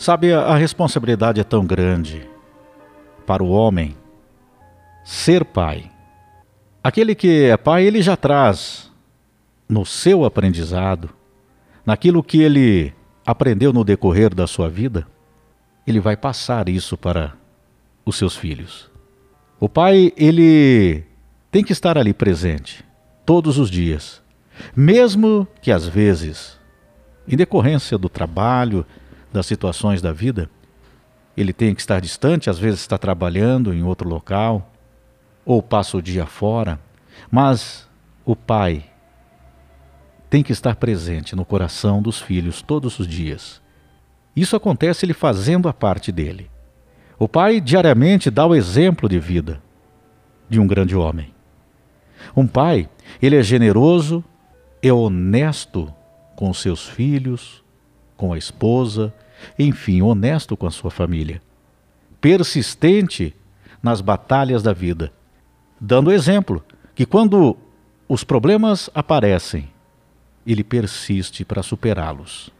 Sabe, a responsabilidade é tão grande para o homem ser pai. Aquele que é pai, ele já traz no seu aprendizado, naquilo que ele aprendeu no decorrer da sua vida, ele vai passar isso para os seus filhos. O pai, ele tem que estar ali presente todos os dias, mesmo que às vezes, em decorrência do trabalho, das situações da vida, ele tem que estar distante, às vezes está trabalhando em outro local, ou passa o dia fora, mas o pai tem que estar presente no coração dos filhos todos os dias. Isso acontece ele fazendo a parte dele. O pai diariamente dá o exemplo de vida de um grande homem. Um pai, ele é generoso, é honesto com seus filhos, com a esposa, enfim, honesto com a sua família. Persistente nas batalhas da vida, dando exemplo que quando os problemas aparecem, ele persiste para superá-los.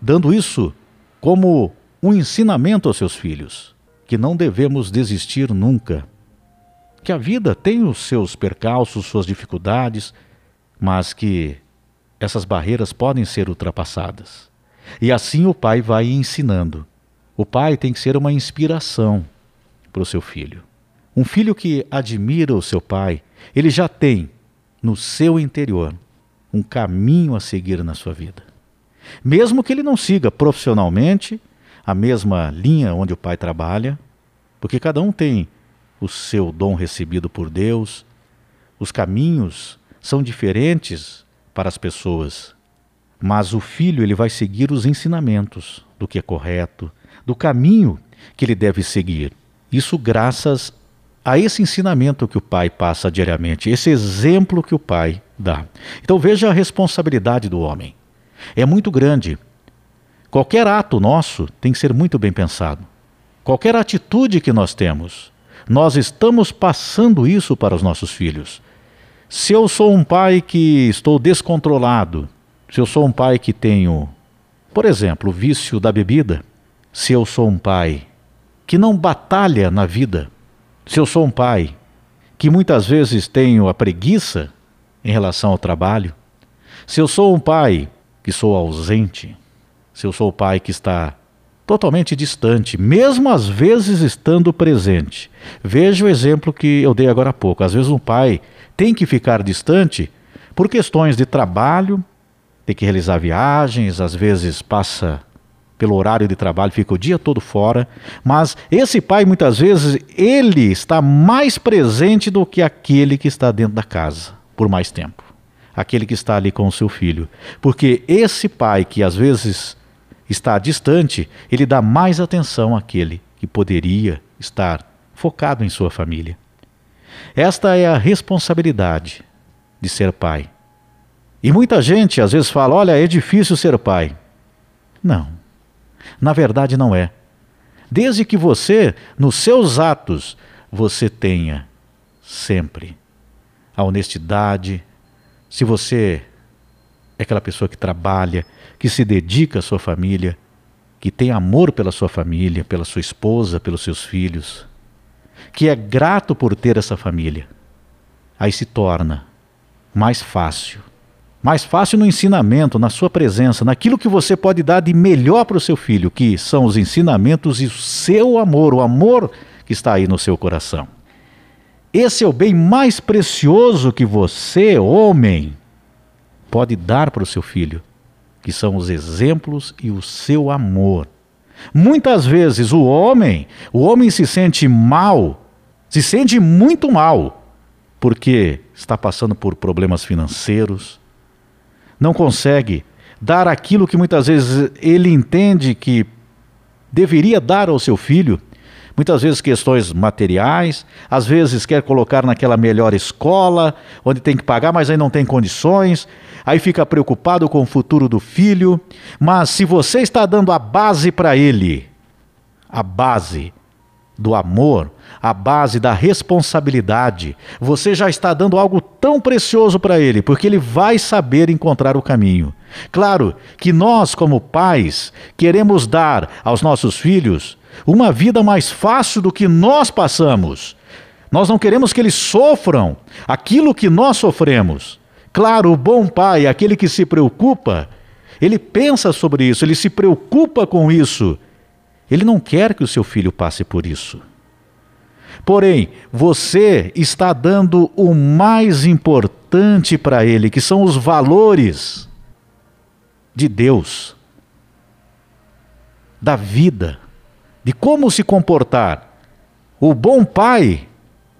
Dando isso como um ensinamento aos seus filhos, que não devemos desistir nunca. Que a vida tem os seus percalços, suas dificuldades, mas que essas barreiras podem ser ultrapassadas. E assim o pai vai ensinando. O pai tem que ser uma inspiração para o seu filho. Um filho que admira o seu pai, ele já tem no seu interior um caminho a seguir na sua vida. Mesmo que ele não siga profissionalmente a mesma linha onde o pai trabalha, porque cada um tem o seu dom recebido por Deus, os caminhos são diferentes para as pessoas, mas o filho ele vai seguir os ensinamentos do que é correto, do caminho que ele deve seguir. Isso graças a esse ensinamento que o pai passa diariamente, esse exemplo que o pai dá. Então veja a responsabilidade do homem. É muito grande. Qualquer ato nosso tem que ser muito bem pensado. Qualquer atitude que nós temos, nós estamos passando isso para os nossos filhos. Se eu sou um pai que estou descontrolado, se eu sou um pai que tenho, por exemplo, o vício da bebida, se eu sou um pai que não batalha na vida, se eu sou um pai que muitas vezes tenho a preguiça em relação ao trabalho, se eu sou um pai que sou ausente, se eu sou o pai que está totalmente distante, mesmo às vezes estando presente. Veja o exemplo que eu dei agora há pouco. Às vezes um pai tem que ficar distante por questões de trabalho, tem que realizar viagens, às vezes passa pelo horário de trabalho, fica o dia todo fora, mas esse pai muitas vezes ele está mais presente do que aquele que está dentro da casa por mais tempo. Aquele que está ali com o seu filho. Porque esse pai que às vezes está distante, ele dá mais atenção àquele que poderia estar focado em sua família. Esta é a responsabilidade de ser pai. E muita gente às vezes fala: olha, é difícil ser pai. Não. Na verdade, não é. Desde que você, nos seus atos, você tenha sempre a honestidade, se você é aquela pessoa que trabalha, que se dedica à sua família, que tem amor pela sua família, pela sua esposa, pelos seus filhos, que é grato por ter essa família, aí se torna mais fácil mais fácil no ensinamento, na sua presença, naquilo que você pode dar de melhor para o seu filho, que são os ensinamentos e o seu amor, o amor que está aí no seu coração. Esse é o bem mais precioso que você, homem, pode dar para o seu filho, que são os exemplos e o seu amor. Muitas vezes o homem, o homem se sente mal, se sente muito mal, porque está passando por problemas financeiros, não consegue dar aquilo que muitas vezes ele entende que deveria dar ao seu filho, muitas vezes questões materiais, às vezes quer colocar naquela melhor escola, onde tem que pagar, mas aí não tem condições, aí fica preocupado com o futuro do filho, mas se você está dando a base para ele, a base do amor, a base da responsabilidade. Você já está dando algo tão precioso para ele, porque ele vai saber encontrar o caminho. Claro que nós, como pais, queremos dar aos nossos filhos uma vida mais fácil do que nós passamos. Nós não queremos que eles sofram aquilo que nós sofremos. Claro, o bom pai, aquele que se preocupa, ele pensa sobre isso, ele se preocupa com isso. Ele não quer que o seu filho passe por isso. Porém, você está dando o mais importante para ele, que são os valores de Deus, da vida, de como se comportar. O bom pai,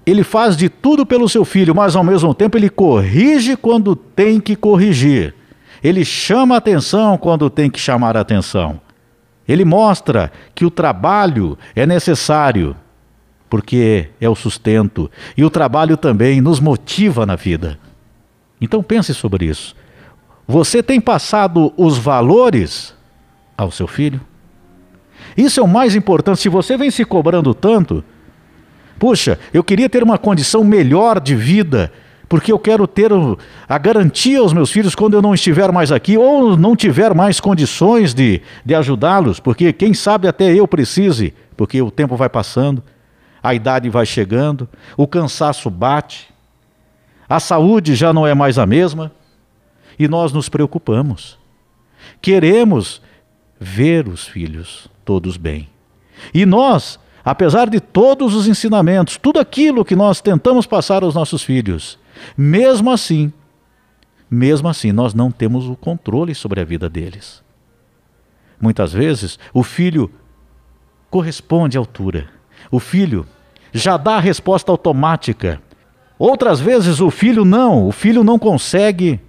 ele faz de tudo pelo seu filho, mas ao mesmo tempo ele corrige quando tem que corrigir. Ele chama atenção quando tem que chamar atenção. Ele mostra que o trabalho é necessário porque é o sustento e o trabalho também nos motiva na vida. Então pense sobre isso. Você tem passado os valores ao seu filho? Isso é o mais importante. Se você vem se cobrando tanto, puxa, eu queria ter uma condição melhor de vida, porque eu quero ter a garantia aos meus filhos quando eu não estiver mais aqui ou não tiver mais condições de, de ajudá-los, porque quem sabe até eu precise, porque o tempo vai passando a idade vai chegando, o cansaço bate, a saúde já não é mais a mesma e nós nos preocupamos. Queremos ver os filhos todos bem. E nós, apesar de todos os ensinamentos, tudo aquilo que nós tentamos passar aos nossos filhos, mesmo assim, mesmo assim, nós não temos o controle sobre a vida deles. Muitas vezes, o filho corresponde à altura o filho já dá a resposta automática. Outras vezes o filho não, o filho não consegue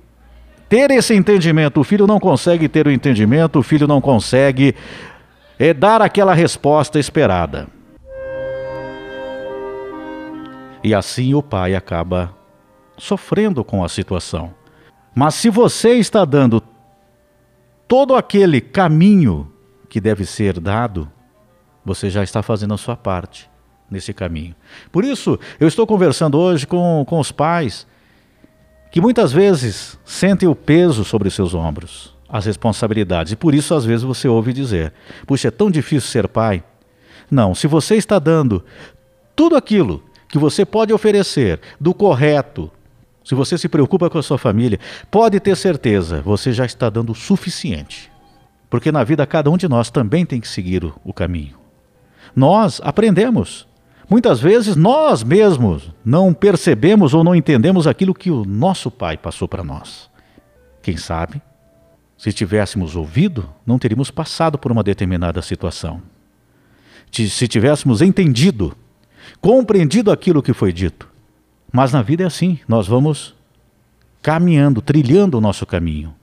ter esse entendimento, o filho não consegue ter o entendimento, o filho não consegue é, dar aquela resposta esperada. E assim o pai acaba sofrendo com a situação. Mas se você está dando todo aquele caminho que deve ser dado, você já está fazendo a sua parte nesse caminho. Por isso, eu estou conversando hoje com, com os pais que muitas vezes sentem o peso sobre seus ombros, as responsabilidades, e por isso às vezes você ouve dizer: Puxa, é tão difícil ser pai. Não, se você está dando tudo aquilo que você pode oferecer do correto, se você se preocupa com a sua família, pode ter certeza, você já está dando o suficiente. Porque na vida cada um de nós também tem que seguir o, o caminho. Nós aprendemos. Muitas vezes nós mesmos não percebemos ou não entendemos aquilo que o nosso pai passou para nós. Quem sabe, se tivéssemos ouvido, não teríamos passado por uma determinada situação. Se tivéssemos entendido, compreendido aquilo que foi dito. Mas na vida é assim, nós vamos caminhando, trilhando o nosso caminho.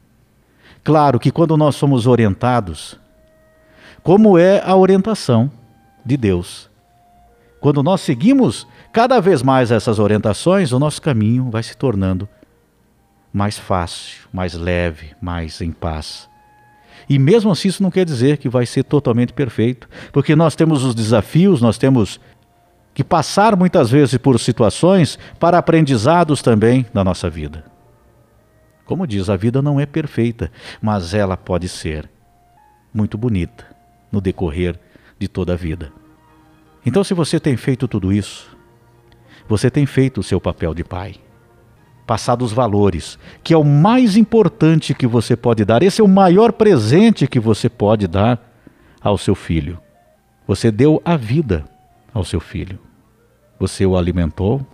Claro que quando nós somos orientados, como é a orientação? de Deus. Quando nós seguimos cada vez mais essas orientações, o nosso caminho vai se tornando mais fácil, mais leve, mais em paz. E mesmo assim, isso não quer dizer que vai ser totalmente perfeito, porque nós temos os desafios, nós temos que passar muitas vezes por situações para aprendizados também na nossa vida. Como diz, a vida não é perfeita, mas ela pode ser muito bonita no decorrer de toda a vida. Então, se você tem feito tudo isso, você tem feito o seu papel de pai. Passado os valores, que é o mais importante que você pode dar. Esse é o maior presente que você pode dar ao seu filho. Você deu a vida ao seu filho. Você o alimentou,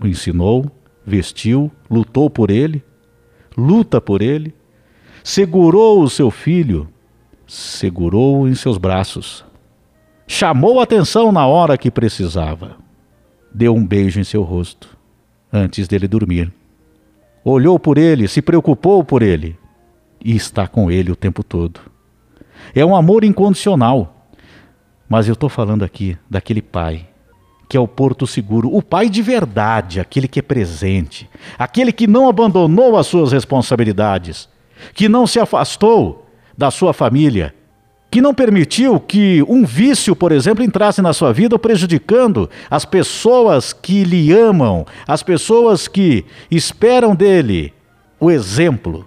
o ensinou, vestiu, lutou por ele, luta por ele, segurou o seu filho, segurou-o em seus braços, chamou atenção na hora que precisava. Deu um beijo em seu rosto antes dele dormir. Olhou por ele, se preocupou por ele e está com ele o tempo todo. É um amor incondicional. Mas eu estou falando aqui daquele pai que é o porto seguro, o pai de verdade, aquele que é presente, aquele que não abandonou as suas responsabilidades, que não se afastou da sua família, que não permitiu que um vício, por exemplo, entrasse na sua vida, prejudicando as pessoas que lhe amam, as pessoas que esperam dele o exemplo.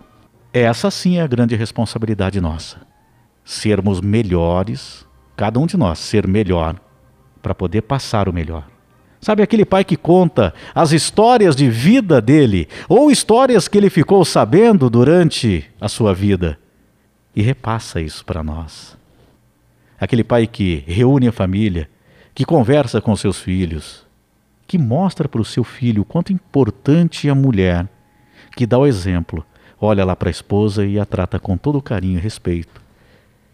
Essa sim é a grande responsabilidade nossa. Sermos melhores, cada um de nós ser melhor, para poder passar o melhor. Sabe aquele pai que conta as histórias de vida dele, ou histórias que ele ficou sabendo durante a sua vida, e repassa isso para nós. Aquele pai que reúne a família, que conversa com seus filhos, que mostra para o seu filho o quanto importante é a mulher, que dá o exemplo, olha lá para a esposa e a trata com todo carinho e respeito,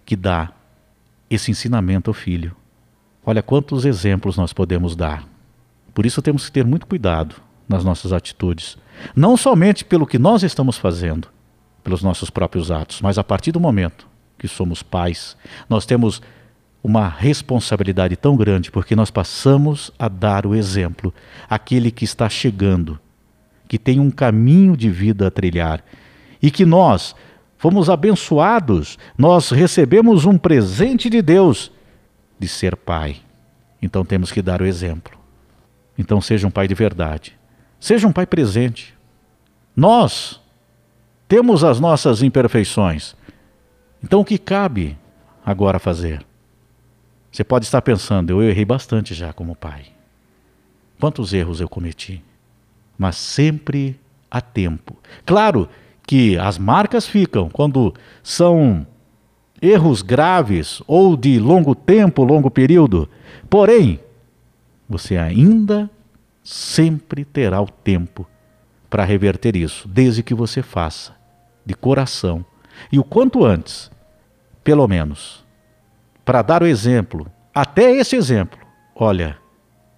que dá esse ensinamento ao filho. Olha quantos exemplos nós podemos dar. Por isso temos que ter muito cuidado nas nossas atitudes, não somente pelo que nós estamos fazendo, pelos nossos próprios atos, mas a partir do momento que somos pais, nós temos uma responsabilidade tão grande porque nós passamos a dar o exemplo àquele que está chegando, que tem um caminho de vida a trilhar e que nós fomos abençoados, nós recebemos um presente de Deus de ser pai. Então temos que dar o exemplo. Então seja um pai de verdade. Seja um pai presente. Nós temos as nossas imperfeições. Então o que cabe agora fazer? Você pode estar pensando, eu errei bastante já como pai. Quantos erros eu cometi? Mas sempre há tempo. Claro que as marcas ficam quando são erros graves ou de longo tempo, longo período. Porém, você ainda sempre terá o tempo para reverter isso, desde que você faça de coração e o quanto antes, pelo menos para dar o exemplo, até esse exemplo. Olha,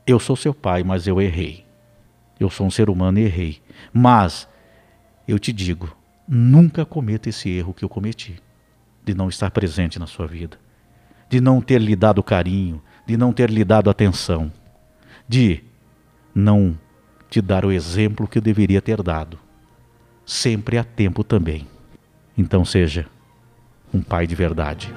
eu sou seu pai, mas eu errei. Eu sou um ser humano e errei. Mas eu te digo, nunca cometa esse erro que eu cometi, de não estar presente na sua vida, de não ter lhe dado carinho, de não ter lhe dado atenção, de não te dar o exemplo que eu deveria ter dado. Sempre há tempo também. Então seja um pai de verdade.